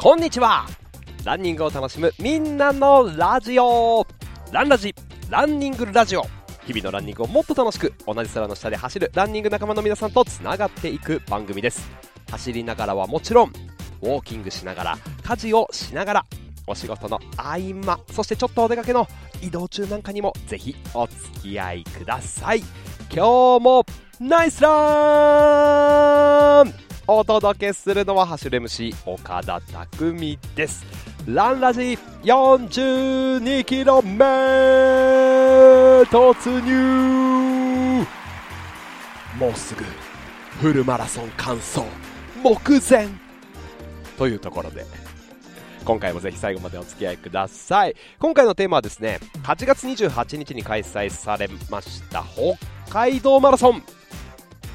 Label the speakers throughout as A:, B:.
A: こんにちは。ランニングを楽しむみんなのラジオ。ランラジランニングラジオ。日々のランニングをもっと楽しく同じ空の下で走るランニング仲間の皆さんとつながっていく番組です。走りながらはもちろんウォーキングしながら家事をしながらお仕事の合間そしてちょっとお出かけの移動中なんかにもぜひお付き合いください。今日もナイスラン!お届けするのは走る MC 岡田匠ですランラジ 42km 突入。もうすぐフルマラソン完走。目前というところで今回もぜひ最後までお付き合いください。今回のテーマはですね8月28日に開催されました北海道マラソン。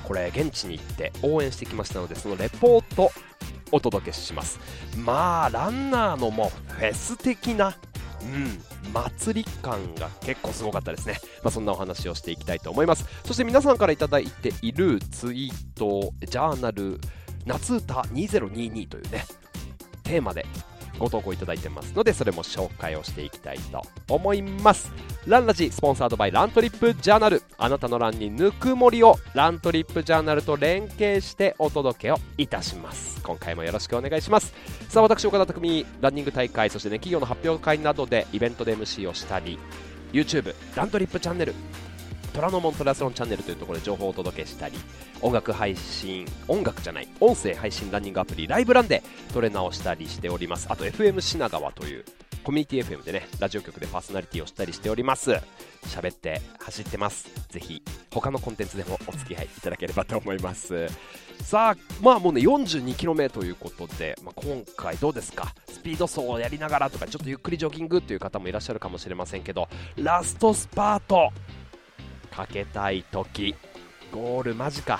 A: これ現地に行って応援してきましたのでそのレポートお届けします。まあランナーのもうフェス的なうん祭り感が結構すごかったですね、まあ、そんなお話をしていきたいと思います。そして皆さんから頂いているツイートジャーナル夏歌2022というねテーマでご投稿いただいてますのでそれも紹介をしていきたいと思います。ランラジスポンサードバイラントリップジャーナル。あなたのランにぬくもりをラントリップジャーナルと連携してお届けをいたします。今回もよろしくお願いします。さあ私岡田匠ランニング大会そしてね企業の発表会などでイベントで MC をしたり YouTube ラントリップチャンネル。虎ノ門トラスロンチャンネルというところで情報をお届けしたり音楽配信音楽じゃない音声配信ランニングアプリライブランでトレーナーをしたりしております。あと FM 品川というコミュニティ FM でねラジオ局でパーソナリティをしたりしております。喋って走ってます。ぜひ他のコンテンツでもお付き合いいただければと思います。さあまあもうね 42km ということで、まあ、今回どうですか？スピード走をやりながらとかちょっとゆっくりジョギングという方もいらっしゃるかもしれませんけどラストスパートかけたい時。ゴール間近。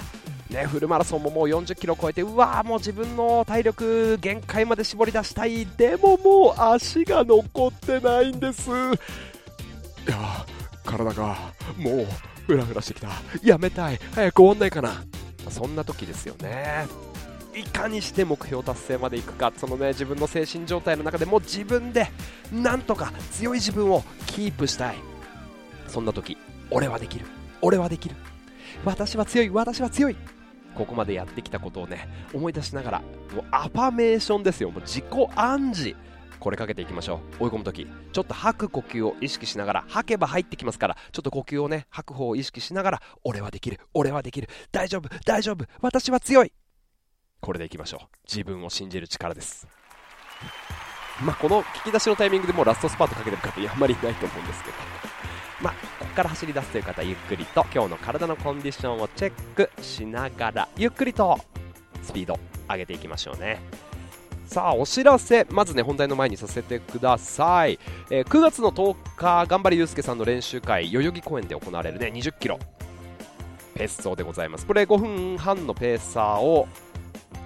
A: ね、フルマラソンももう40キロ超えてうわーもう自分の体力限界まで絞り出したい。でももう足が残ってないんです。いや体がもうフラフラしてきた。やめたい。早く終わんないかな。そんな時ですよね。いかにして目標達成までいくか。そのね自分の精神状態の中でもう自分でなんとか強い自分をキープしたい。そんな時。俺はできる。俺はできる。私は強い。私は強い。ここまでやってきたことをね思い出しながらもうアファメーションですよ。もう自己暗示。これかけていきましょう。追い込む時。ちょっと吐く呼吸を意識しながら吐けば入ってきますからちょっと呼吸をね吐く方を意識しながら俺はできる。俺はできる。大丈夫。大丈夫。私は強い。これでいきましょう。自分を信じる力です。まあこの聞き出しのタイミングでもうラストスパートかけてる方あんまりいないと思うんですけど。まあ、から走り出すという方ゆっくりと今日の体のコンディションをチェックしながらゆっくりとスピード上げていきましょうね。さあお知らせまずね本題の前にさせてください、えー、9月の10日頑張れゆうすけさんの練習会代々木公園で行われるね20キロ。ペース走でございます。これ5分半のペーサーを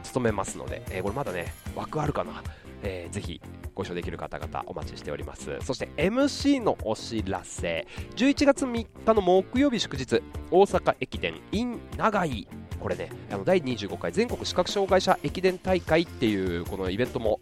A: 務めますので、えー、これまだね枠あるかな、えー、ぜひご一緒できる方々お待ちしております。そして MC のお知らせ。11月3日の木曜日祝日大阪駅伝 in 長井。これねあの第25回全国視覚障害者駅伝大会っていうこのイベントも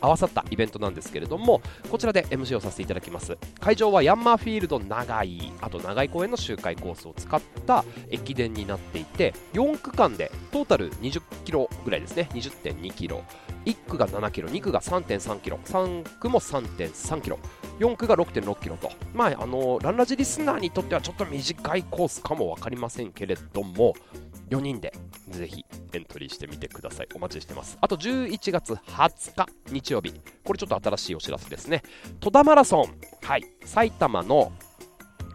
A: 合わさったイベントなんですけれどもこちらで MC をさせていただきます。会場はヤンマーフィールド長井。あと長井公園の周回コースを使った駅伝になっていて4区間でトータル20キロぐらいですね。20.2キロ。1区が7キロ2区が3.3キロ3区も3.3キロ4区が6.6キロと、まあ、あのランラジリスナーにとってはちょっと短いコースかも分かりませんけれども4人でぜひエントリーしてみてください。お待ちしてます。あと11月20日日曜日。これちょっと新しいお知らせですね。戸田マラソン。はい。埼玉の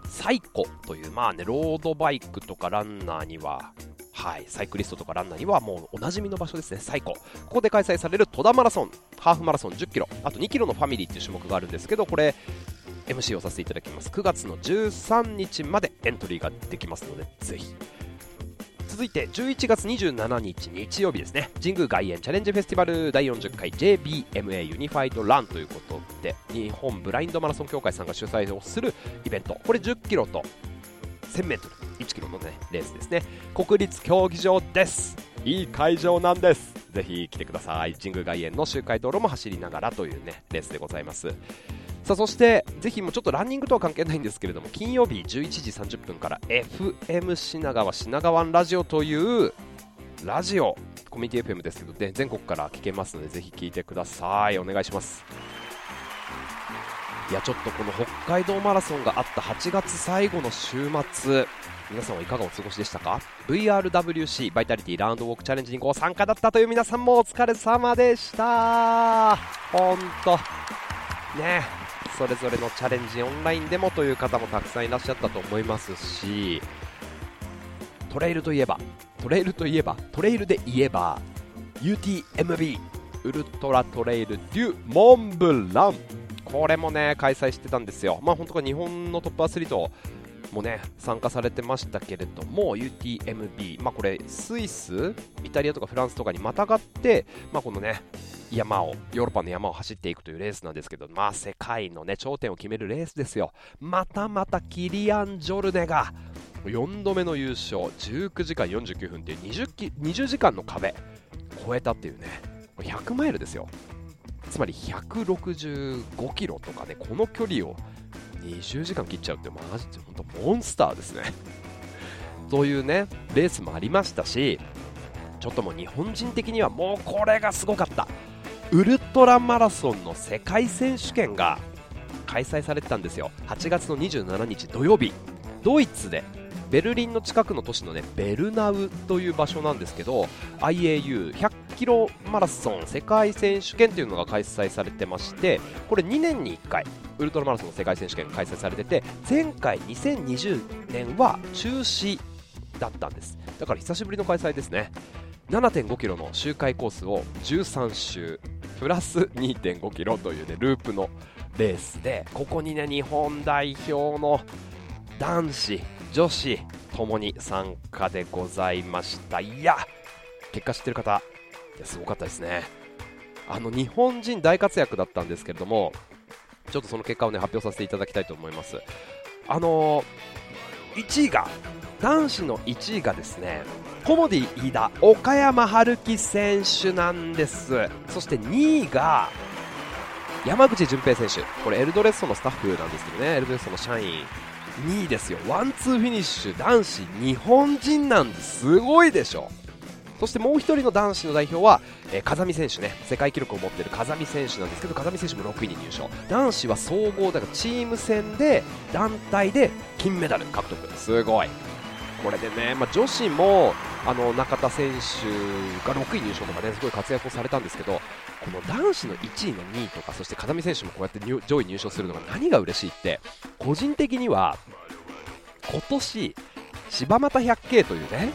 A: サイコというまあねロードバイクとかランナーにははい、サイクリストとかランナーにはもうおなじみの場所ですね、最高。ここで開催される戸田マラソン、ハーフマラソン10キロ、あと2キロのファミリーっていう種目があるんですけど、これ、MC をさせていただきます。9月の13日までエントリーができますので、ぜひ。続いて11月27日日曜日ですね神宮外苑チャレンジフェスティバル第40回 JBMA ユニファイドランということで日本ブラインドマラソン協会さんが主催をするイベントこれ10キロと 1000m1 キロのねレースですね。国立競技場です。いい会場なんです。ぜひ来てください。神宮外苑の周回道路も走りながらというねレースでございます。さあそしてぜひもうちょっとランニングとは関係ないんですけれども金曜日11時30分から FM 品川品川ラジオというラジオコミュニティ FM ですけど、ね、全国から聞けますのでぜひ聞いてください。お願いします。いやちょっとこの北海道マラソンがあった8月最後の週末皆さんはいかがお過ごしでしたか？VRWC バイタリティラウンドウォークチャレンジにご参加だったという皆さんもお疲れ様でした。本当。ね。それぞれのチャレンジオンラインでもという方もたくさんいらっしゃったと思いますしトレイルといえばトレイルといえばトレイルで言えば UTMB ウルトラトレイルデュモンブランこれもね開催してたんですよ、まあ、本当日本のトップアスリートもね参加されてましたけれども UTMB、まあ、これスイス、イタリアとかフランスとかにまたがって、まあ、このね山をヨーロッパの山を走っていくというレースなんですけど、まあ、世界の、ね、頂点を決めるレースですよ。またまたキリアン・ジョルネが4度目の優勝19時間49分っていう 20, 20時間の壁超えたっていうね100マイルですよ。つまり165キロとかねこの距離を20時間切っちゃうってマジで本当モンスターですね。というねレースもありましたしちょっともう日本人的にはもうこれがすごかった。ウルトラマラソンの世界選手権が開催されてたんですよ。8月の27日土曜日。ドイツでベルリンの近くの都市のねベルナウという場所なんですけど IAU100 キロマラソン世界選手権というのが開催されてましてこれ2年に1回ウルトラマラソンの世界選手権が開催されてて前回2020年は中止だったんです。だから久しぶりの開催ですね。7.5キロの周回コースを13周プラス2.5キロというねループのレースでここにね日本代表の男子女子ともに参加でございました。いや結果知ってる方やすごかったですね。あの日本人大活躍だったんですけれどもちょっとその結果をね発表させていただきたいと思います。あのー、1位が男子の1位がですねコモディ飯田岡山春樹選手なんです。そして2位が山口純平選手。これエルドレッソのスタッフなんですけどね。エルドレッソの社員。2位ですよ。ワンツーフィニッシュ。男子日本人なんですごいでしょ。そしてもう1人の男子の代表は、えー、風見選手ね。世界記録を持っている風見選手なんですけど風見選手も6位に入賞。男子は総合だからチーム戦で団体で金メダル獲得。すごい。これでね、まあ、女子もあの中田選手が6位入賞とかねすごい活躍をされたんですけどこの男子の1位の2位とかそして風見選手もこうやって上位入賞するのが何が嬉しいって個人的には今年柴又 100K というね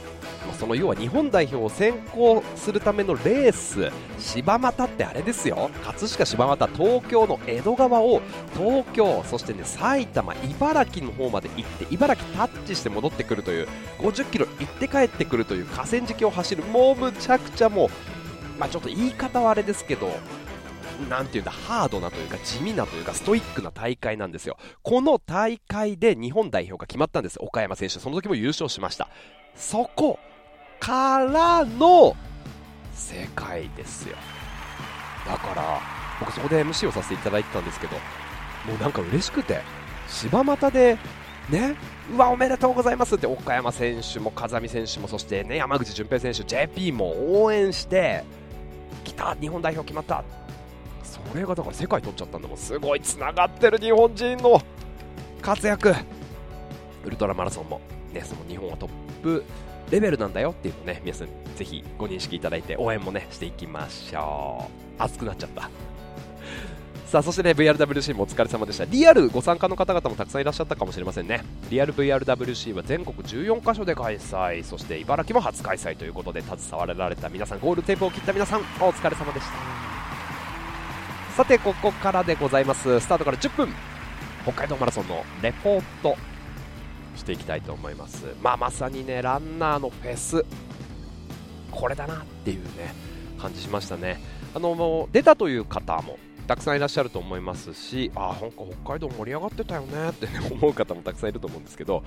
A: その要は日本代表を選考するためのレース柴又ってあれですよ。葛飾柴又東京の江戸川を東京そしてね埼玉茨城の方まで行って茨城タッチして戻ってくるという50キロ行って帰ってくるという河川敷を走るもうむちゃくちゃもうまあ、ちょっと言い方はあれですけど、なんていうんだ、ハードなというか地味なというかストイックな大会なんですよ。この大会で日本代表が決まったんです。岡山選手。その時も優勝しました。そこからの世界ですよ。だから、僕そこで MC をさせていただいてたんですけど、もうなんか嬉しくて、柴又で、ね、うわ、おめでとうございますって岡山選手も風見選手もそしてね山口純平選手 JP も応援して来た日本代表決まったそれがだから世界取っちゃったんだもんすごいつながってる日本人の活躍。ウルトラマラソンも。ねその日本はトップレベルなんだよっていうのをね皆さんぜひご認識いただいて応援もねしていきましょう。熱くなっちゃったさあそしてね VRWC もお疲れ様でした。リアルご参加の方々もたくさんいらっしゃったかもしれませんねリアル VRWC は全国14カ所で開催。そして茨城も初開催ということで携わられた皆さんゴールテープを切った皆さんお疲れ様でした。さてここからでございます。スタートから10分。北海道マラソンのレポートしていきたいと思います。まあまさにねランナーのフェス。これだなっていうね感じしましたね。あの出たという方もたくさんいらっしゃると思いますしあなんか北海道盛り上がってたよねって、ね、思う方もたくさんいると思うんですけど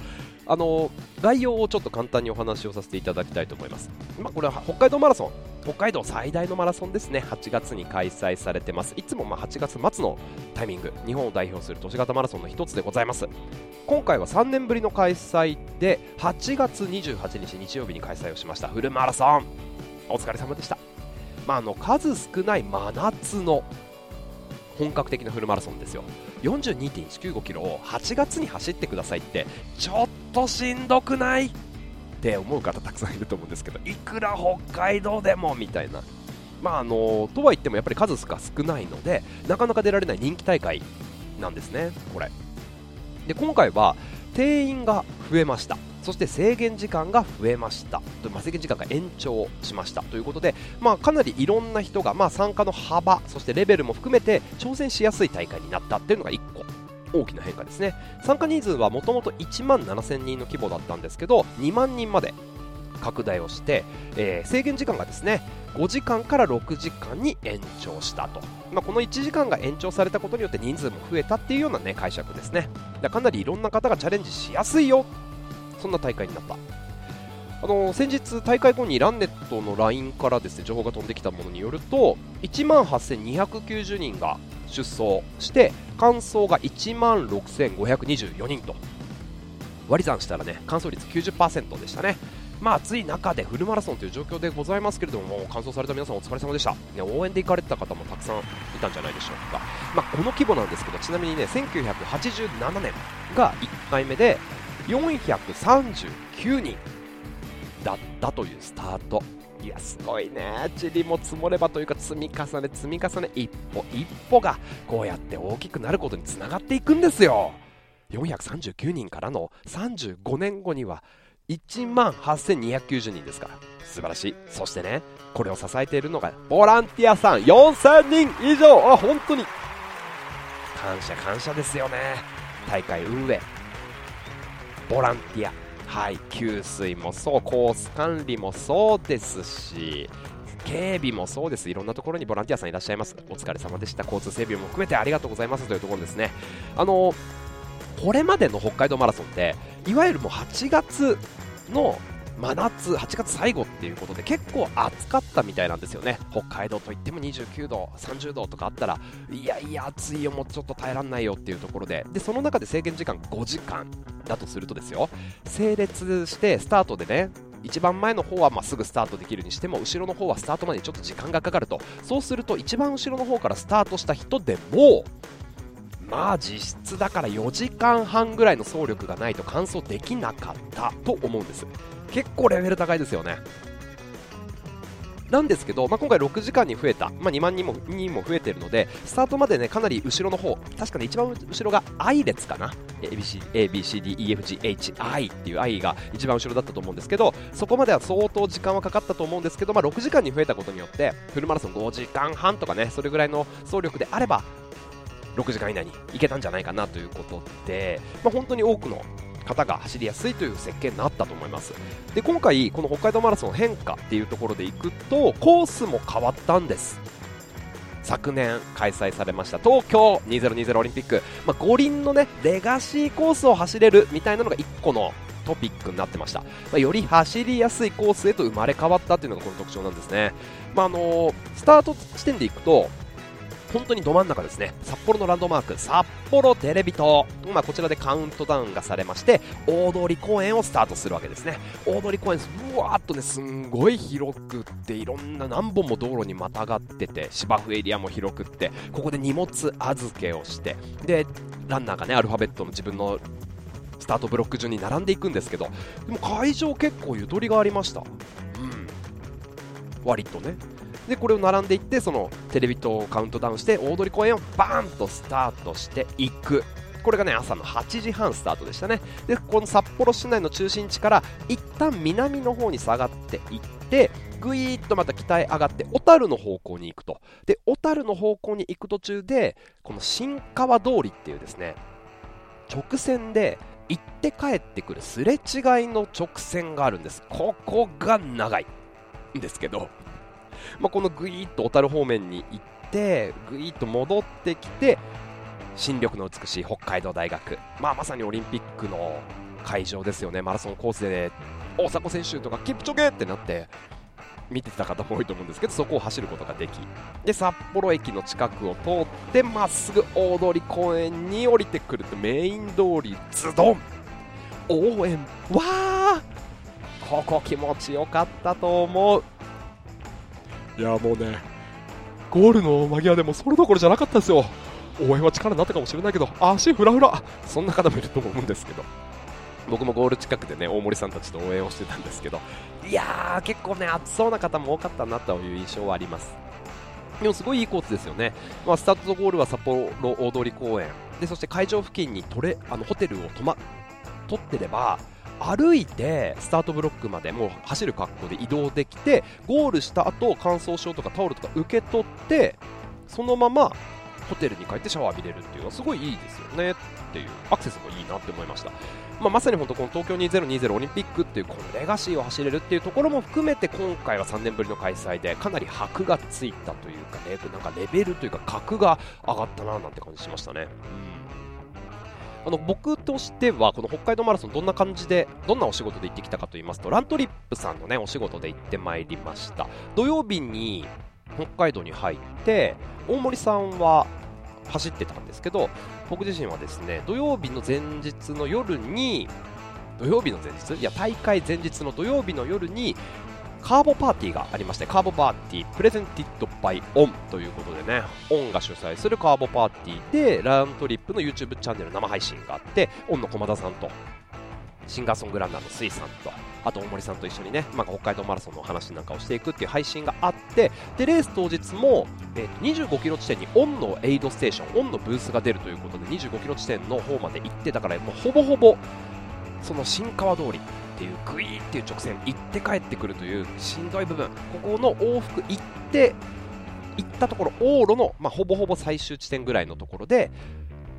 A: あの概要をちょっと簡単にお話をさせていただきたいと思います、まあ、これは北海道マラソン。北海道最大のマラソンですね。8月に開催されてます。いつもま8月末のタイミング。日本を代表する都市型マラソンの一つでございます。今回は3年ぶりの開催で8月28日日曜日に開催をしました。フルマラソン。お疲れ様でした、まあ、あの数少ない真夏の本格的なフルマラソンですよ。42.195キロを8月に走ってくださいってちょっとしんどくない？って思う方たくさんいると思うんですけどいくら北海道でもみたいな。まああのとは言ってもやっぱり数が少ないのでなかなか出られない人気大会なんですねこれ。で今回は定員が増えました。そして制限時間が増えました、まあ、制限時間が延長しました。ということで、まあ、かなりいろんな人が、まあ、参加の幅そしてレベルも含めて挑戦しやすい大会になったっていうのが1個。大きな変化ですね。参加人数はもともと1万7000人の規模だったんですけど2万人まで拡大をして、えー、制限時間がですね5時間から6時間に延長したと、まあ、この1時間が延長されたことによって人数も増えたっていうような、ね、解釈ですね。かなりいろんな方がチャレンジしやすいよそんな大会になった。あの先日大会後にランネットの LINE からですね情報が飛んできたものによると1万8290人が出走して完走が1万6524人と。割り算したらね完走率90%でしたね。まあ暑い中でフルマラソンという状況でございますけれども完走された皆さんお疲れ様でした、ね、応援で行かれてた方もたくさんいたんじゃないでしょうか、まあ、この規模なんですけどちなみにね1987年が1回目で439人だったというスタート。いやすごいね。塵も積もればというか積み重ね積み重ね一歩一歩がこうやって大きくなることにつながっていくんですよ。439人からの35年後には1万8290人ですから。素晴らしい。そしてねこれを支えているのがボランティアさん。4000人以上。あ本当に。感謝感謝ですよね。大会運営ボランティア、はい、給水もそう、コース管理もそうですし、警備もそうです、いろんなところにボランティアさんいらっしゃいます。お疲れ様でした。交通整備も含めてありがとうございますというところですね。あのこれまでの北海道マラソンって、いわゆるもう8月の真夏、8月最後っていうことで結構暑かったみたいなんですよね、北海道といっても29度、30度とかあったら、いやいや、暑いよ、もうちょっと耐えられないよっていうところで、でその中で制限時間5時間だとするとですよ、整列してスタートでね、一番前の方はまあすぐスタートできるにしても後ろの方はスタートまでちょっと時間がかかると。そうすると一番後ろの方からスタートした人でもまあ実質だから4時間半ぐらいの走力がないと完走できなかったと思うんです。結構レベル高いですよね。なんですけど、まあ、今回6時間に増えた、まあ、2万人も人も増えているのでスタートまでねかなり後ろの方確かに一番後ろが I 列かな。ABCDEFGHI っていう I が一番後ろだったと思うんですけどそこまでは相当時間はかかったと思うんですけど、まあ、6時間に増えたことによってフルマラソン5時間半とかねそれぐらいの走力であれば6時間以内に行けたんじゃないかなということで、まあ、本当に多くの方が走りやすいという設計になったと思います。で今回この北海道マラソンの変化っていうところでいくとコースも変わったんです。昨年開催されました東京2020オリンピック、まあ、五輪のねレガシーコースを走れるみたいなのが1個のトピックになってました、まあ、より走りやすいコースへと生まれ変わったっていうのがこの特徴なんですね、まあ、あの、スタート地点でいくと本当にど真ん中ですね。札幌のランドマーク札幌テレビ塔、まあ、こちらでカウントダウンがされまして大通公園をスタートするわけですね。大通公園うわーっとねすんごい広くっていろんな何本も道路にまたがってて芝生エリアも広くってここで荷物預けをしてでランナーがねアルファベットの自分のスタートブロック順に並んでいくんですけどでも会場結構ゆとりがありました。うん。割とね。でこれを並んでいってそのテレビ塔をカウントダウンして大通公園をバーンとスタートしていく。これがね朝の8時半スタートでしたね。でこの札幌市内の中心地から一旦南の方に下がっていってぐいーっとまた北へ上がって小樽の方向に行くと。で小樽の方向に行く途中でこの新川通りっていうですね直線で行って帰ってくるすれ違いの直線があるんです。ここが長いんですけど。まあ、このぐいっと小樽方面に行ってぐいっと戻ってきて新緑の美しい北海道大学、まあ、まさにオリンピックの会場ですよね。マラソンコースで、大迫選手とかキプチョゲってなって見てた方も多いと思うんですけどそこを走ることができで札幌駅の近くを通ってまっすぐ大通公園に降りてくるとメイン通りズドン。応援。わー！ここ気持ちよかったと思う。いやもうねゴールの間際でもそれどころじゃなかったですよ。応援は力になったかもしれないけど足フラフラそんな方もいると思うんですけど。僕もゴール近くでね大森さんたちと応援をしてたんですけど。いやー結構ね暑そうな方も多かったなという印象はあります。でもすごいいいコースですよね、まあ、スタートとゴールは札幌大通公園。でそして会場付近にトレあのホテルを泊ま取ってれば歩いてスタートブロックまでもう走る格好で移動できてゴールした後乾燥症とかタオルとか受け取ってそのままホテルに帰ってシャワー浴びれるっていうのはすごいいいですよねっていうアクセスもいいなって思いました、まあ、まさに本当この東京2020オリンピックっていうこのレガシーを走れるっていうところも含めて今回は3年ぶりの開催でかなり箔がついたというかねなんかレベルというか格が上がったななんて感じしましたね。うんあの僕としてはこの北海道マラソンどんな感じでどんなお仕事で行ってきたかと言いますとラントリップさんのねお仕事で行ってまいりました。土曜日に北海道に入って大森さんは走ってたんですけど僕自身はですね土曜日の前日の夜に土曜日の前日？いや大会前日の土曜日の夜にカーボパーティーがありましてカーボパーティープレゼンティッドバイオンということでねオンが主催するカーボパーティーでラントリップの YouTube チャンネル生配信があってオンの駒田さんとシンガーソングランナーのスイさんとあと大森さんと一緒にね、まあ、北海道マラソンの話なんかをしていくっていう配信があってでレース当日も、えー、25キロ地点にオンのエイドステーションオンのブースが出るということで25キロ地点の方まで行ってたからもうほぼほぼその新川通りっていうグイーっていう直線行って帰ってくるというしんどい部分。ここの往復行って行ったところ往路の、まあ、ほぼほぼ最終地点ぐらいのところで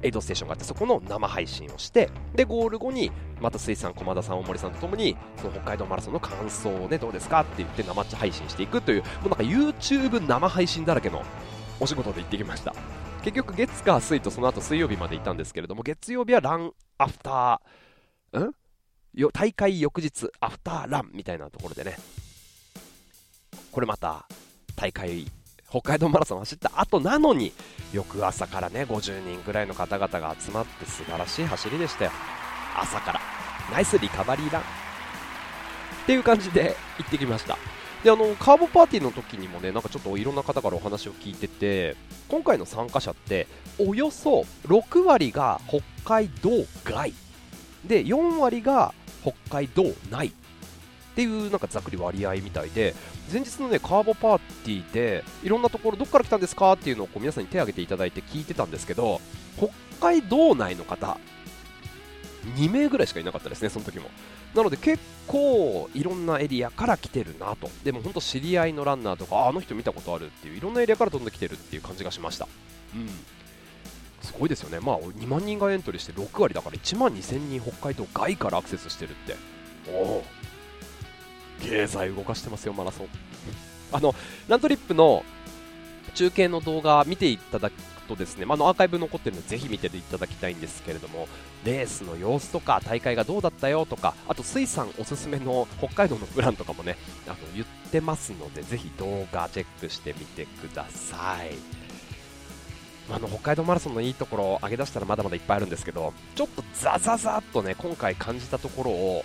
A: エイドステーションがあってそこの生配信をしてでゴール後にまた水産駒田さん大森さんとともにその北海道マラソンの感想をねどうですかって言って生配信していくというもうなんか YouTube 生配信だらけのお仕事で行ってきました。結局月火水とその後水曜日まで行ったんですけれども月曜日はランアフターんよ大会翌日アフターランみたいなところでね。これまた大会北海道マラソン走った後なのに翌朝からね50人ぐらいの方々が集まって素晴らしい走りでしたよ。朝から。ナイスリカバリーラン。っていう感じで行ってきました。であのカーボパーティーの時にもねなんかちょっといろんな方からお話を聞いてて今回の参加者っておよそ6割が北海道外。で4割が北海道内っていうなんかざっくり割合みたいで前日のねカーボパーティーでいろんなところどっから来たんですかっていうのをこう皆さんに手を挙げていただいて聞いてたんですけど北海道内の方2名ぐらいしかいなかったですねその時も。なので結構いろんなエリアから来てるなと。でも本当知り合いのランナーとかあの人見たことあるっていういろんなエリアから飛んできてるっていう感じがしました。うん。すごいですよね、まあ、2万人がエントリーして6割だから1万2000人北海道外からアクセスしてるって。おお経済動かしてますよマラソン。あのラントリップの中継の動画見ていただくとですね、まあ、のアーカイブ残ってるのでぜひ見ていただきたいんですけれどもレースの様子とか大会がどうだったよとかあと水産おすすめの北海道のプランとかもねあの言ってますのでぜひ動画チェックしてみてください。あの北海道マラソンのいいところを上げ出したらまだまだいっぱいあるんですけどちょっとザザザっとね今回感じたところを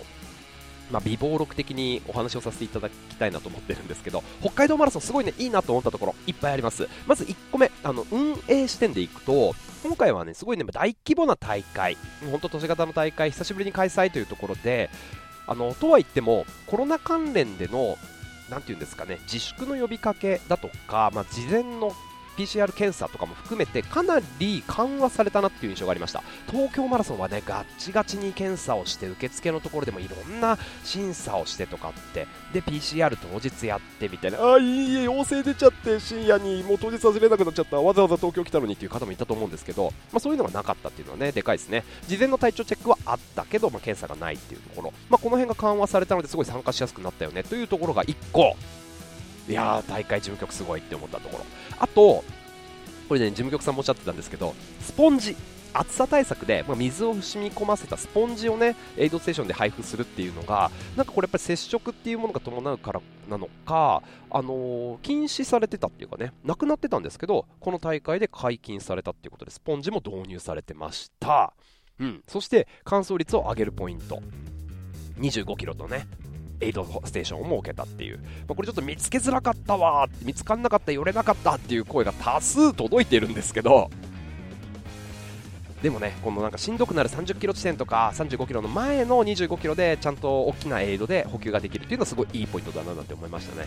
A: まあ、微暴録的にお話をさせていただきたいなと思ってるんですけど北海道マラソンすごいねいいなと思ったところいっぱいあります。まず1個目あの運営視点でいくと今回はねすごいね大規模な大会本当都市型の大会久しぶりに開催というところであのとは言ってもコロナ関連でのなていうんですかね自粛の呼びかけだとか、まあ、事前の PCR 検査とかも含めてかなり緩和されたなっていう印象がありました。東京マラソンはねガッチガチに検査をして受付のところでもいろんな審査をしてとかって。で PCR 当日やってみたいな。あいいえ陽性出ちゃって深夜にもう当日走れなくなっちゃった。わざわざ東京来たのにっていう方もいたと思うんですけど、まあ、そういうのがなかったっていうのはねでかいですね。事前の体調チェックはあったけど、まあ、検査がないっていうところ、まあ、この辺が緩和されたのですごい参加しやすくなったよねというところが1個。いやー大会事務局すごいって思ったところ。あとこれね事務局さんもおっしゃってたんですけどスポンジ。暑さ対策で、まあ、水を染み込ませたスポンジをねエイドステーションで配布するっていうのがなんかこれやっぱり接触っていうものが伴うからなのか、あのー、禁止されてたっていうかねなくなってたんですけどこの大会で解禁されたっていうことでスポンジも導入されてました、うん、そして乾燥率を上げるポイント。25キロとねエイドステーションを設けたっていう、まあ、これちょっと見つけづらかったわ見つかんなかった寄れなかったっていう声が多数届いてるんですけど。でもね、このなんかしんどくなる30キロ地点とか35キロの前の25キロでちゃんと大きなエイドで補給ができるっていうのはすごいいいポイントだなって思いましたね。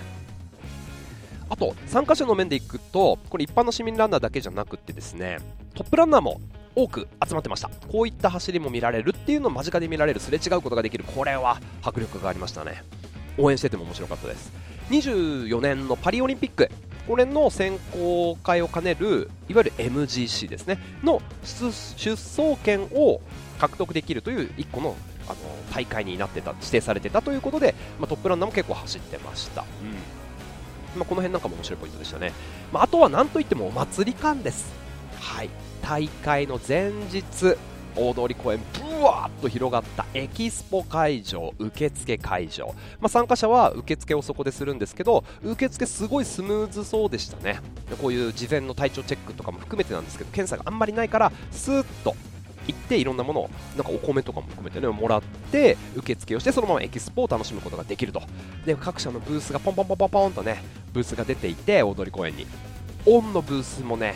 A: あと、参加者の面でいくと、これ一般の市民ランナーだけじゃなくてですね、トップランナーも多く集まってました。こういった走りも見られるっていうのを間近で見られる、すれ違うことができる、これは迫力がありましたね。応援してても面白かったです。24年のパリオリンピック、これの選考会を兼ねるいわゆる MGC ですね。の出走権を獲得できるという1個のあの大会になってた指定されてたということで、まあ、トップランナーも結構走ってました、うん。まあ、この辺なんかも面白いポイントでしたね、まあ、あとは何といってもお祭り感です。はい。大会の前日大通公園ぶわーっと広がったエキスポ会場受付会場、まあ、参加者は受付をそこでするんですけど受付すごいスムーズそうでしたね。こういう事前の体調チェックとかも含めてなんですけど検査があんまりないからスーッと行っていろんなものをなんかお米とかも含めてねもらって受付をしてそのままエキスポを楽しむことができると。で各社のブースがポンポンポンポンポンとねブースが出ていて大通公園に。オンのブースもね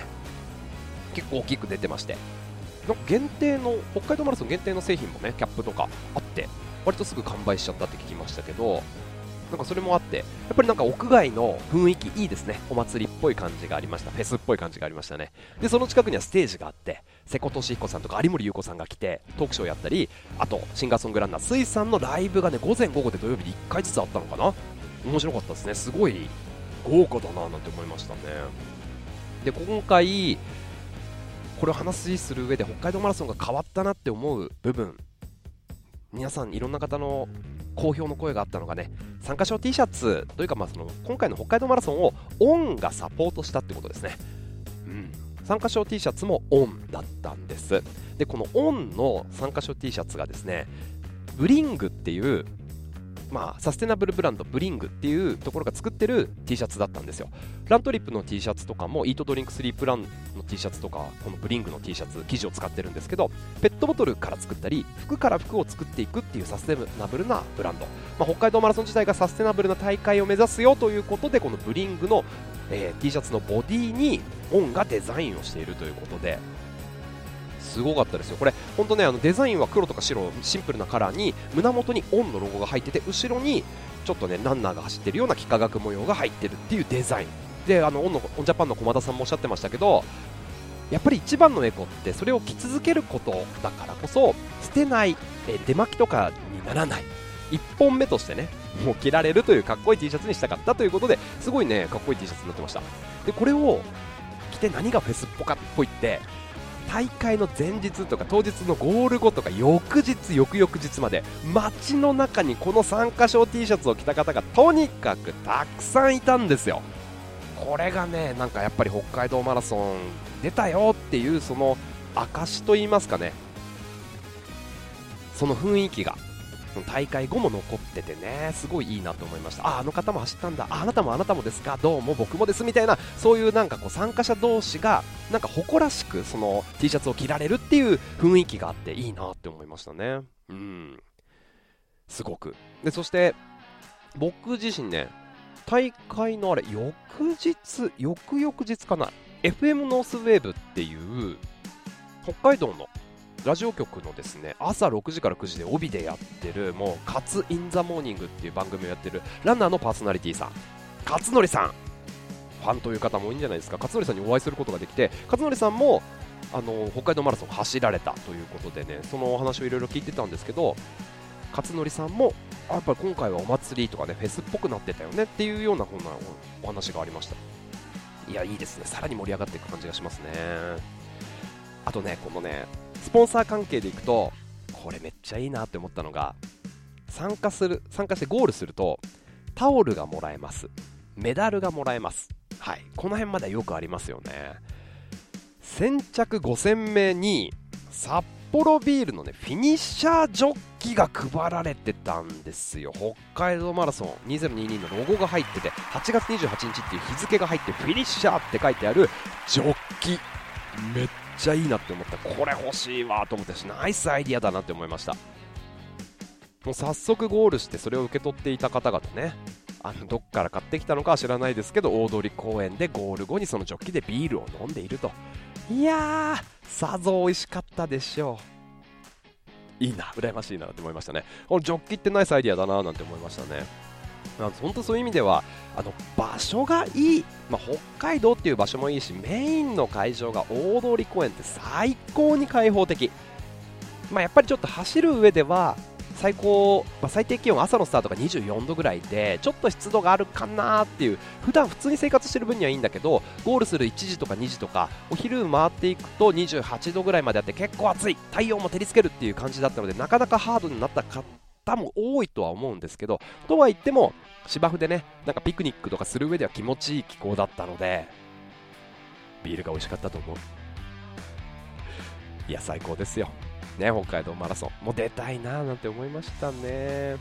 A: 結構大きく出てまして。限定の北海道マラソン限定の製品もねキャップとかあって割とすぐ完売しちゃったって聞きましたけどなんかそれもあってやっぱりなんか屋外の雰囲気いいですね。お祭りっぽい感じがありました。フェスっぽい感じがありましたね。でその近くにはステージがあって瀬古利彦さんとか有森裕子さんが来てトークショーやったりあとシンガーソングランナー水さんのライブがね午前午後で土曜日に1回ずつあったのかな。面白かったですね。すごい豪華だななんて思いましたね。で今回これを話する上で北海道マラソンが変わったなって思う部分。皆さんいろんな方の好評の声があったのがね参加賞 T シャツというかまあその今回の北海道マラソンをオンがサポートしたってことですね、うん、参加賞 T シャツもオンだったんです。でこのオンの参加賞 T シャツがですねブリングっていうまあ、サステナブルブランドブリングっていうところが作ってる T シャツだったんですよ。ラントリップの T シャツとかもイートドリンクスリープランの T シャツとかこのブリングの T シャツ生地を使ってるんですけどペットボトルから作ったり服から服を作っていくっていうサステナブルなブランド、まあ、北海道マラソン自体がサステナブルな大会を目指すよということでこのブリングの、えー、T シャツのボディにオンがデザインをしているということですごかったですよ。これ本当ねあのデザインは黒とか白シンプルなカラーに胸元にオンのロゴが入ってて後ろにちょっとねランナーが走ってるような幾何学模様が入ってるっていうデザイン。であのオンのオンジャパンの駒田さんもおっしゃってましたけどやっぱり一番のエコってそれを着続けることだからこそ捨てない、え出巻きとかにならない。1本目としてねもう着られるというかっこいい T シャツにしたかったということですごいねかっこいい T シャツになってました。でこれを着て何がフェスっぽかっぽいって大会の前日とか当日のゴール後とか翌日、翌々日まで街の中にこの参加賞 T シャツを着た方がとにかくたくさんいたんですよ。これがね、なんかやっぱり北海道マラソン出たよっていうその証と言いますかね、その雰囲気が大会後も残っててね、すごいいいなと思いました。あ、あの方も走ったんだ。あ、あなたもあなたもですかどうも僕もですみたいな、そういうなんかこう参加者同士が、なんか誇らしくその T シャツを着られるっていう雰囲気があっていいなって思いましたね。うん。すごく。で、そして、僕自身ね、大会のあれ、翌日、翌々日かな、FM ノースウェーブっていう、北海道のラジオ局のですね朝6時から9時で帯でやってるもうカツ・イン・ザ・モーニングっていう番組をやってるランナーのパーソナリティさん。勝則さん。ファンという方も多いんじゃないですか。勝則さんにお会いすることができて勝則さんもあの北海道マラソン走られたということでねそのお話をいろいろ聞いてたんですけど勝則さんもやっぱり今回はお祭りとかねフェスっぽくなってたよねっていうようなこんなお話がありました。いやいいですね。さらに盛り上がっていく感じがしますね。あとねこのねスポンサー関係でいくとこれめっちゃいいなって思ったのが参加する参加してゴールするとタオルがもらえます。メダルがもらえます。はい。この辺まではよくありますよね。先着5000名に札幌ビールのねフィニッシャージョッキが配られてたんですよ。北海道マラソン2022のロゴが入ってて8月28日っていう日付が入ってフィニッシャーって書いてあるジョッキ。めっちゃいいなって思った。これ欲しいわと思ってナイスアイディアだなって思いました。もう早速ゴールしてそれを受け取っていた方々ね。あのどっから買ってきたのかは知らないですけど大通公園でゴール後にそのジョッキでビールを飲んでいると。いやーさぞ美味しかったでしょう。いいな羨ましいなって思いましたね。このジョッキってナイスアイディアだななんて思いましたね。本当そういう意味ではあの場所がいい、まあ、北海道っていう場所もいいしメインの会場が大通公園って最高に開放的、まあ、やっぱりちょっと走る上では最高、まあ、最低気温朝のスタートが24度ぐらいでちょっと湿度があるかなっていう普段普通に生活してる分にはいいんだけどゴールする1時とか2時とかお昼回っていくと28度ぐらいまであって結構暑い。太陽も照りつけるっていう感じだったのでなかなかハードになった方も多いとは思うんですけどとは言っても芝生でねなんかピクニックとかする上では気持ちいい気候だったのでビールが美味しかったと思う。いや最高ですよ。ね、北海道マラソン。もう出たいななんて思いましたね。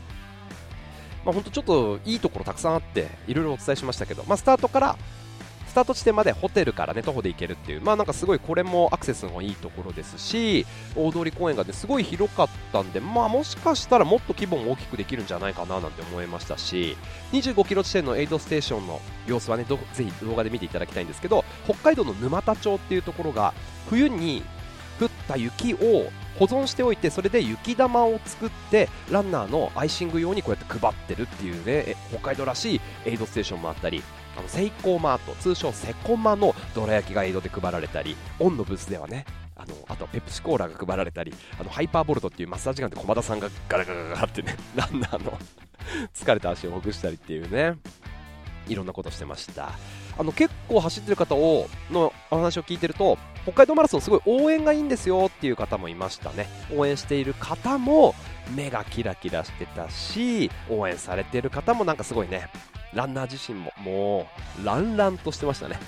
A: まあ、ほんとちょっといいところたくさんあっていろいろお伝えしましたけど、まあ、スタートからタート地点までホテルからね徒歩で行けるっていうまあなんかすごいこれもアクセスのいいところですし大通公園がねすごい広かったんでまあもしかしたらもっと規模も大きくできるんじゃないかななんて思いましたし25キロ地点のエイドステーションの様子はねぜひ動画で見ていただきたいんですけど北海道の沼田町っていうところが冬に降った雪を保存しておいてそれで雪玉を作ってランナーのアイシング用にこうやって配ってるっていうね北海道らしいエイドステーションもあったりあのセイコーマート通称セコマのどら焼きがエイドで配られたりオンのブースではねあのあとはペプシコーラが配られたりあのハイパーボルトっていうマッサージガンで駒田さんがガラガラガラってねランナーの疲れた足をほぐしたりっていうねいろんなことしてました。あの結構走ってる方をのお話を聞いてると北海道マラソンすごい応援がいいんですよっていう方もいましたね。応援している方も目がキラキラしてたし応援されてる方もなんかすごいねランナー自身ももうランランとしてましたね。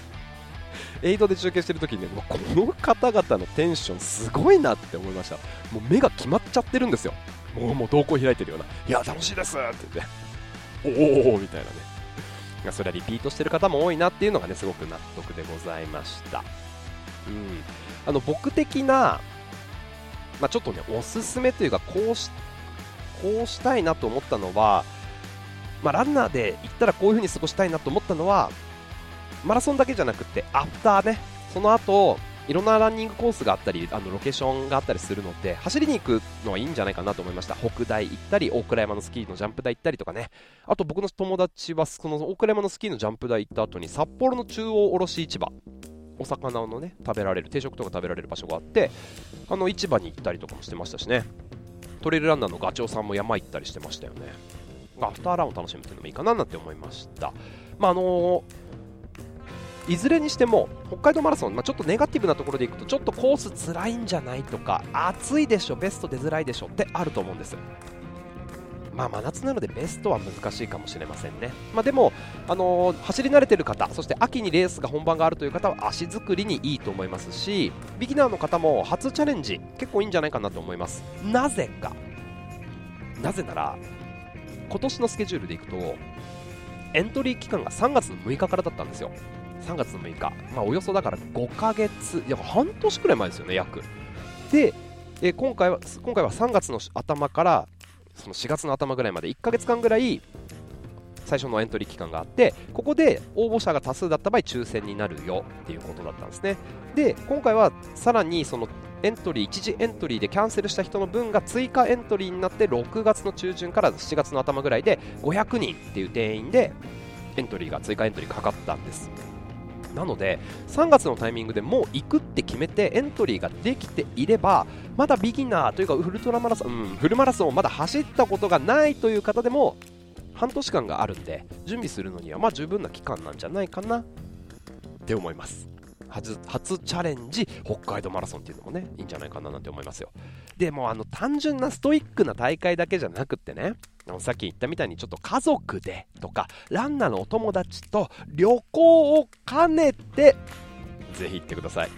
A: エイドで中継してる時にねこの方々のテンションすごいなって思いました。もう目が決まっちゃってるんですよ。もうもう瞳孔開いてるような。いや楽しいですって言って。おおみたいなね。それはリピートしてる方も多いなっていうのがねすごく納得でございました、うん、あの僕的な、まあ、ちょっとねおすすめというかこうしこうしたいなと思ったのは、まあ、ランナーで行ったらこういう風に過ごしたいなと思ったのはマラソンだけじゃなくてアフターね。その後いろんなランニングコースがあったりあのロケーションがあったりするので走りに行くのはいいんじゃないかなと思いました。北大行ったり大倉山のスキーのジャンプ台行ったりとかね。あと僕の友達はその大倉山のスキーのジャンプ台行った後に札幌の中央卸市場。お魚のね食べられる定食とか食べられる場所があってあの市場に行ったりとかもしてましたしね。トレイルランナーのガチョウさんも山行ったりしてましたよね。アフターランを楽しむっていうのもいいかななんて思いました。まああのーいずれにしても北海道マラソン、まあ、ちょっとネガティブなところでいくとちょっとコース辛いんじゃないとか暑いでしょベスト出づらいでしょってあると思うんです。まあ真夏なのでベストは難しいかもしれませんね、まあ、でも、あのー、走り慣れてる方そして秋にレースが本番があるという方は足作りにいいと思いますしビギナーの方も初チャレンジ結構いいんじゃないかなと思います。なぜか。なぜなら今年のスケジュールでいくとエントリー期間が3月の6日からだったんですよ。3月の6日、まあ、およそだから5ヶ月、いや半年くらい前ですよね、約。で、え今回は今回は3月の頭からその4月の頭ぐらいまで1ヶ月間ぐらい最初のエントリー期間があってここで応募者が多数だった場合抽選になるよっていうことだったんですね。で今回はさらにそのエントリー一時エントリーでキャンセルした人の分が追加エントリーになって6月の中旬から7月の頭ぐらいで500人っていう定員でエントリーが追加エントリーかかったんです。なので3月のタイミングでもう行くって決めてエントリーができていればまだビギナーというかウルトラマラソン、うん、フルマラソンをまだ走ったことがないという方でも半年間があるんで準備するのにはまあ十分な期間なんじゃないかなって思います。初初チャレンジ北海道マラソンっていうのもねいいんじゃないかななんて思いますよ。でもあの単純なストイックな大会だけじゃなくってねさっき言ったみたいにちょっと家族でとかランナーのお友達と旅行を兼ねてぜひ行ってください。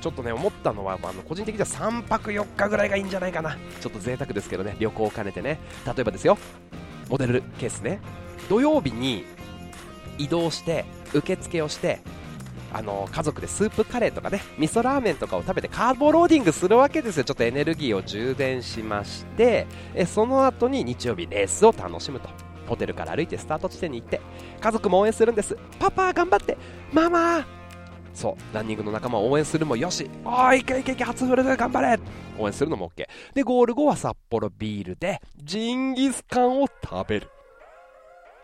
A: ちょっとね思ったのはあの個人的には3泊4日ぐらいがいいんじゃないかな。ちょっと贅沢ですけどね旅行を兼ねてね。例えばですよモデルケースね。土曜日に移動して受付をしてあの家族でスープカレーとかね味噌ラーメンとかを食べてカーボローディングするわけですよ。ちょっとエネルギーを充電しましてえその後に日曜日レースを楽しむと。ホテルから歩いてスタート地点に行って家族も応援するんです。パパ頑張ってママそうランニングの仲間を応援するもよし。おいいけいけいけ初フルで頑張れ。応援するのも OK でゴール後は札幌ビールでジンギスカンを食べる。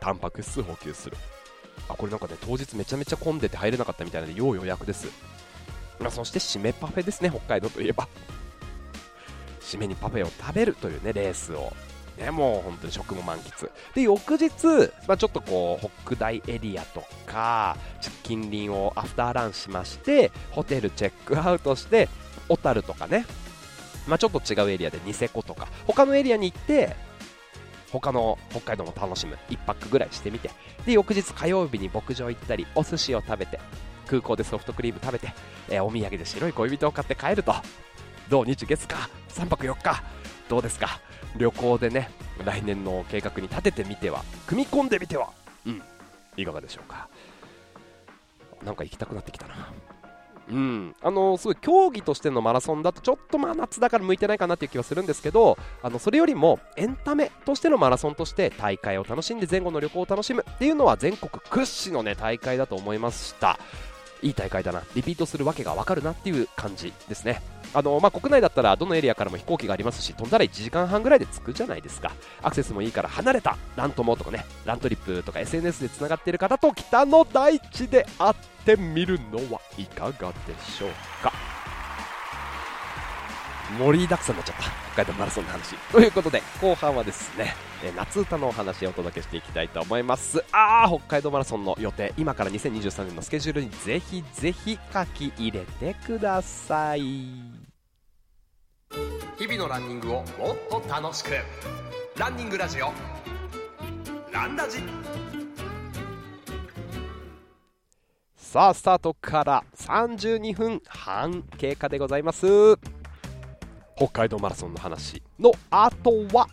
A: タンパク質補給する。あこれなんかね当日めちゃめちゃ混んでて入れなかったみたいなので要予約です、まあ、そして締めパフェですね北海道といえば。締めにパフェを食べるというねレースを。ね、もう本当に食も満喫。で、翌日、まあ、ちょっとこう、北大エリアとか、近隣をアフターランしまして、ホテルチェックアウトして、小樽とかね、まあ、ちょっと違うエリアでニセコとか、他のエリアに行って、他の北海道も楽しむ1泊ぐらいしてみて。で翌日火曜日に牧場行ったりお寿司を食べて空港でソフトクリーム食べて、えー、お土産で白い恋人を買って帰ると。土日月か3泊4日。どうですか？旅行でね来年の計画に立ててみては組み込んでみては。うん。いかがでしょうか？なんか行きたくなってきたな。うん、あのすごい競技としてのマラソンだとちょっとまあ夏だから向いてないかなっていう気はするんですけどあのそれよりもエンタメとしてのマラソンとして大会を楽しんで前後の旅行を楽しむっていうのは全国屈指の、ね、大会だと思いました。いい大会だなリピートするわけが分かるなっていう感じですね。あの、まあ、国内だったらどのエリアからも飛行機がありますし飛んだら1時間半ぐらいで着くじゃないですか。アクセスもいいから離れたラントモとかねラントリップとか SNS でつながっている方と北の大地で会ってみるのはいかがでしょうか。盛りだくさんになっちゃった。北海道マラソンの話。ということで後半はですねえ夏歌のお話をお届けしていきたいと思います。あー北海道マラソンの予定。今から2023年のスケジュールにぜひぜひ書き入れてください。日々のランニングをもっと楽しく。ランニングラジオ。ランラジ。さあスタートから32分半経過でございます北海道マラソンの話の後は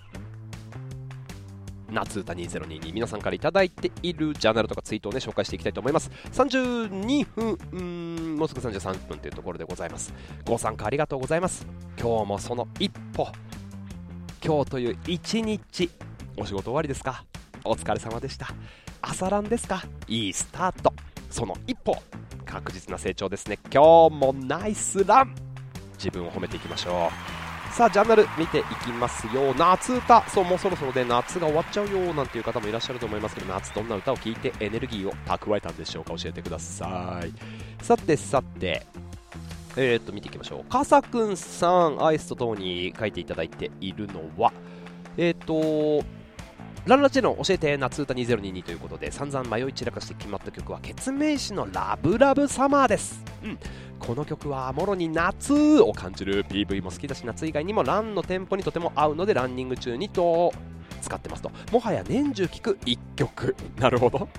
A: 夏歌2022皆さんから頂いているジャーナルとかツイートをね紹介していきたいと思います。32分うんもうすぐ33分というところでございます。ご参加ありがとうございます。今日もその一歩今日という一日お仕事終わりですか？お疲れ様でした。朝ランですか？いいスタート。その一歩確実な成長ですね。今日もナイスラン。自分を褒めていきましょう。さあジャーナル見ていきますよ。夏歌そうもうそろそろで夏が終わっちゃうよなんていう方もいらっしゃると思いますけど夏どんな歌を聴いてエネルギーを蓄えたんでしょうか教えてください。さてさてえー、っと見ていきましょう。かさくんさんアイスとともに書いていただいているのはえー、っとララチェの教えて夏歌2022ということで散々迷い散らかして決まった曲はケツメイシのラブラブサマーです、うん、この曲はもろに夏を感じる。PV も好きだし夏以外にもランのテンポにとても合うのでランニング中にと使ってますと。もはや年中聴く1曲。なるほど。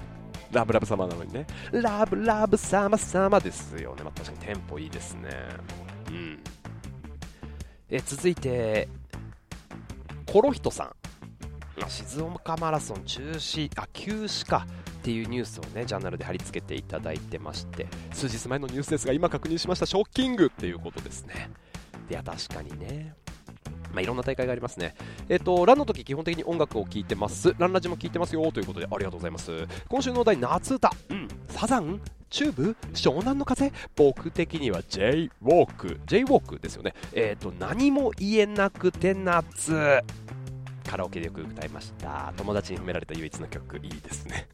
A: ラブラブサマーなのにね。ラブラブサマサマですよね、まあ、確かにテンポいいですね。うん。え続いてコロヒトさん。静岡マラソン中止、あ、休止かっていうニュースをね、ジャーナルで貼り付けていただいてまして、数日前のニュースですが、今確認しました、ショッキングっていうことですね。いや、確かにね。まあ、いろんな大会がありますね。えっ、ー、と、ランの時基本的に音楽を聴いてます。ランラジも聴いてますよということでありがとうございます。今週のお題、夏歌。うん。サザンチューブ湘南の風僕的には J ウォーク J ウォークですよねえっ、ー、と何も言えなくて夏カラオケでよく歌いました。友達に褒められた唯一の曲いいですね。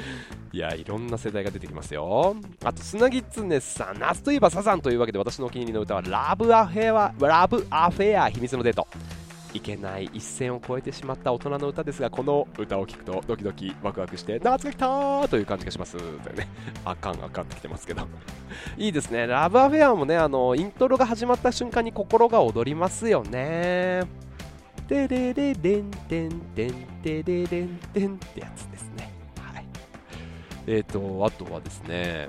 A: いやいろんな世代が出てきますよ。あと砂木つねさん夏といえばサザンというわけで私のお気に入りの歌は Love Affair Love Affair 秘密のデート。いけない一線を越えてしまった大人の歌ですがこの歌を聴くとドキドキワクワクして夏が来たーという感じがします。というね。あかんあかんってきてますけど。いいですね。ラブアフェアもねあのイントロが始まった瞬間に心が躍りますよね。テレレレンテンテンテレレンテンってやつですね。はい。えっ、ー、と、あとはですね、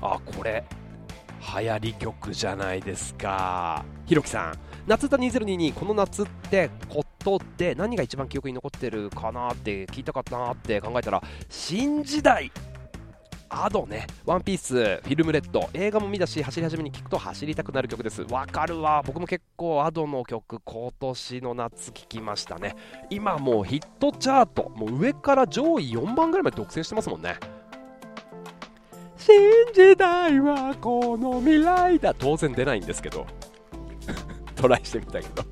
A: あ、これ、流行り曲じゃないですかひろきさん夏歌2022この夏ってことで何が一番記憶に残ってるかなって聞いたかったなって考えたら新時代アドね、ワンピース、フィルムレッド、映画も見たし、走り始めに聞くと走りたくなる曲です。わかるわ、僕も結構アドの曲、今年の夏聴きましたね。今もうヒットチャート、もう上から上位4番ぐらいまで独占してますもんね。新時代はこの未来だ。当然出ないんですけど。トライしてみたけど。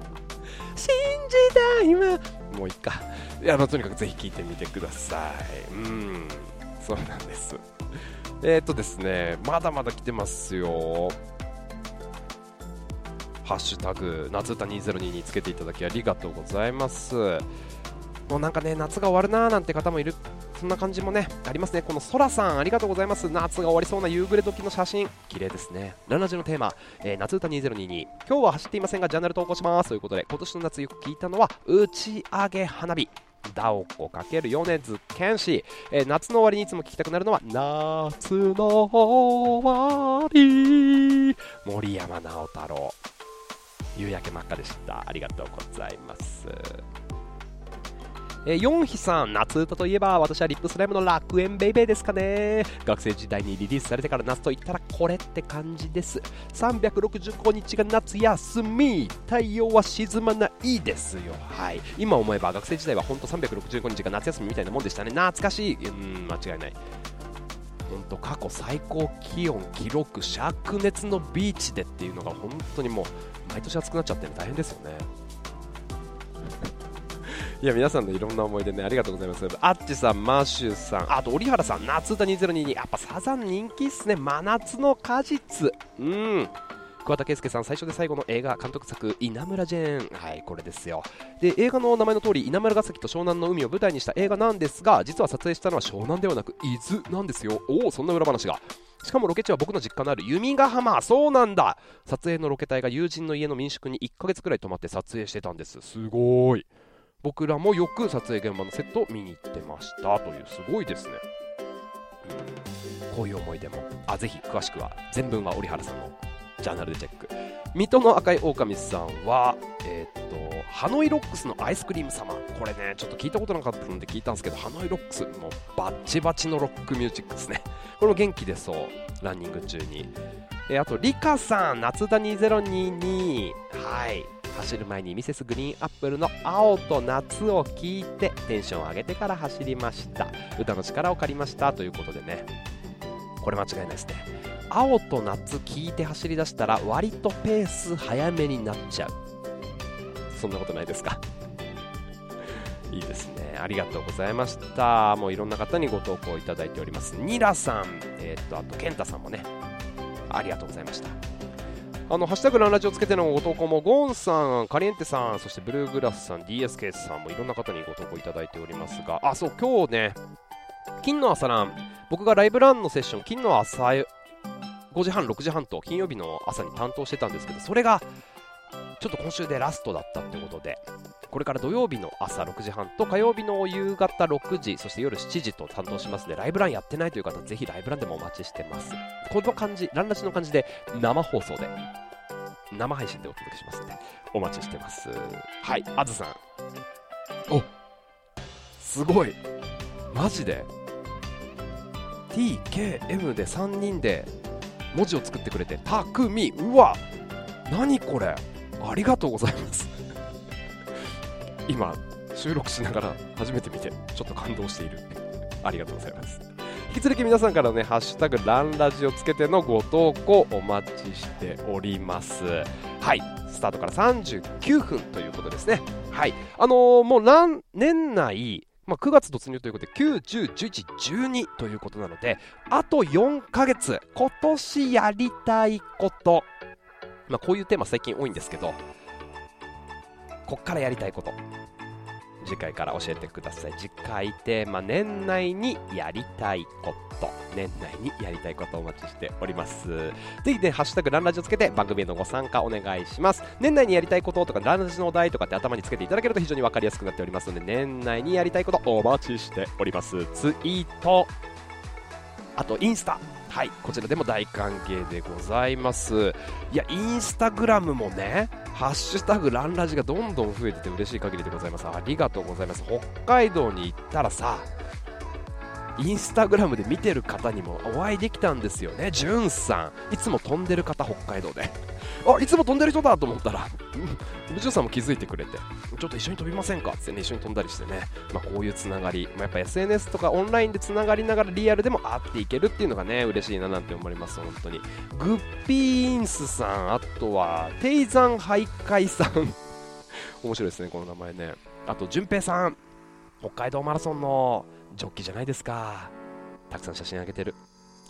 A: 新時代はもういっか。いや、まあ、とにかくぜひ聴いてみてください。うん。そうなんです。えっ、ー、とですねまだまだ来てますよ。ハッシュタグ夏歌2022につけていただきありがとうございます。もうなんかね夏が終わるなーなんて方もいるそんな感じもねありますね。この空さんありがとうございます。夏が終わりそうな夕暮れ時の写真。綺麗ですね。ラナジのテーマ、えー、夏歌2022今日は走っていませんがジャーナル投稿します。ということで今年の夏よく聞いたのは打ち上げ花火。ダオコ×米津玄師、えー、夏の終わりにいつも聴きたくなるのは夏の終わり。森山直太朗。夕焼け真っ赤でした。ありがとうございます。えー、ヨンヒさん、夏歌といえば私はリップスライムの楽園ベイベーですかね。学生時代にリリースされてから夏と言ったらこれって感じです。365日が夏休み、太陽は沈まないですよ。はい。今思えば学生時代は本当365日が夏休みみたいなもんでしたね。懐かしい。うん、間違いない。本当過去最高気温記録灼熱のビーチでっていうのが本当にもう毎年暑くなっちゃって大変ですよね。いや、皆さんのいろんな思い出ね、ありがとうございます。あっちさん、マーシュさん、あと、折原さん、夏歌2022。やっぱサザン人気っすね。真夏の果実。うん。桑田佳祐さん最初で最後の映画監督作稲村ジェーン。はいこれですよ。で映画の名前の通り稲村ヶ崎と湘南の海を舞台にした映画なんですが実は撮影したのは湘南ではなく伊豆なんですよ。おおそんな裏話が。しかもロケ地は僕の実家のある弓ヶ浜。そうなんだ。撮影のロケ隊が友人の家の民宿に1ヶ月くらい泊まって撮影してたんです。すごい。僕らもよく撮影現場のセットを見に行ってましたというすごいですね、うん、こういう思い出もあぜひ詳しくは全文は折原さんのジャーナルでチェック。水戸の赤い狼さんはえー、っとハノイロックスのアイスクリーム様。これねちょっと聞いたことなかったので聞いたんですけどハノイロックスもうバッチバチのロックミュージックですね。これも元気でそう。ランニング中に。えあとリカさん夏田2022はい。走る前にミセスグリーンアップルの青と夏を聞いてテンションを上げてから走りました。歌の力を借りましたということでね。これ間違いないですね。青と夏聞いて走り出したら割とペース早めになっちゃう。そんなことないですか？いいですね。ありがとうございました。もういろんな方にご投稿いただいております。ニラさん、えー、と、あと、ケンタさんもね、ありがとうございました。あの、ハッシュタグランラジオつけてのご投稿も、ゴーンさん、カリエンテさん、そしてブルーグラスさん、DSK さんもいろんな方にご投稿いただいておりますが、あ、そう、今日ね、金の朝ラン、僕がライブランのセッション、金の朝、5時半、6時半と金曜日の朝に担当してたんですけど、それが、ちょっと今週でラストだったってことで、これから土曜日の朝6時半と火曜日の夕方6時、そして夜7時と担当しますので、ライブランやってないという方、ぜひライブランでもお待ちしてます。この感じ、ランラジの感じで生放送で、生配信でお届けしますので、お待ちしてます。はい、あずさん。おすごいマジで ?TKM で3人で文字を作ってくれて、たくみ、うわ何これありがとうございます。今収録しながら初めて見てちょっと感動している。ありがとうございます。引き続き皆さんからね、ハッシュタグランラジをつけてのご投稿お待ちしております。はい、スタートから39分ということですね。はい、あのー、もう年内、まあ、9月突入ということで、9、10、11、12ということなので、あと4ヶ月、今年やりたいこと、まあ、こういうテーマ最近多いんですけど、こっからやりたいこと、次回から教えてください。次回テーマ、年内にやりたいこと。年内にやりたいことをお待ちしております。ぜひね、ハッシュタグランラジをつけて番組へのご参加お願いします。年内にやりたいこととか、ランラジのお題とかって頭につけていただけると非常にわかりやすくなっておりますので、年内にやりたいことお待ちしております。ツイート、あとインスタ、はいこちらでも大歓迎でございます。いやインスタグラムもねハッシュタグランラジがどんどん増えてて嬉しい限りでございます。ありがとうございます。北海道に行ったらさインスタグラムで見てる方にもお会いできたんですよね、じゅんさん。いつも飛んでる方、北海道で。あ、いつも飛んでる人だと思ったら、じゅんさんも気づいてくれて、ちょっと一緒に飛びませんか？ってね、一緒に飛んだりしてね、まあ、こういうつながり、まあ、やっぱ SNS とかオンラインでつながりながらリアルでも会っていけるっていうのがね、嬉しいななんて思います、本当に。グッピーンスさん、あとは、テイザン徘徊さん。面白いですね、この名前ね。あと、淳平さん。北海道マラソンのジョッキじゃないですか。たくさん写真あげてる。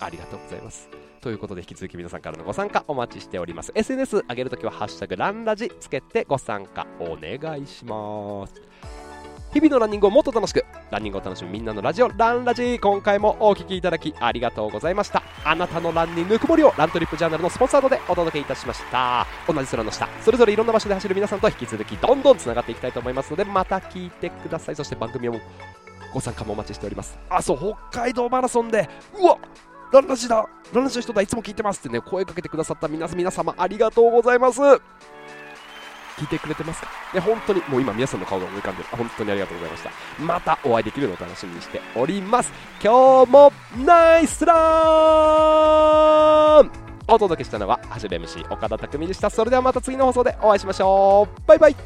A: ありがとうございます。ということで引き続き皆さんからのご参加お待ちしております。SNS 上げるときはハッシュタグランラジつけてご参加お願いします。日々のランニングをもっと楽しく、ランニングを楽しむみんなのラジオ、ランラジ今回もお聴きいただきありがとうございました。あなたのランにぬくもりをラントリップジャーナルのスポンサードでお届けいたしました。同じ空の下、それぞれいろんな場所で走る皆さんと引き続きどんどんつながっていきたいと思いますので、また聞いてください。そして番組をご参加もお待ちしております。あ、そう、北海道マラソンで、うわランラジだランラジの人だいつも聞いてますってね、声かけてくださった皆様ありがとうございます。聞いてくれてますか？ね、本当に、もう今皆さんの顔が思い浮かんでる。本当にありがとうございました。またお会いできるのを楽しみにしております。今日もナイスランお届けしたのは、はじめ MC 岡田匠でした。それではまた次の放送でお会いしましょう。バイバイ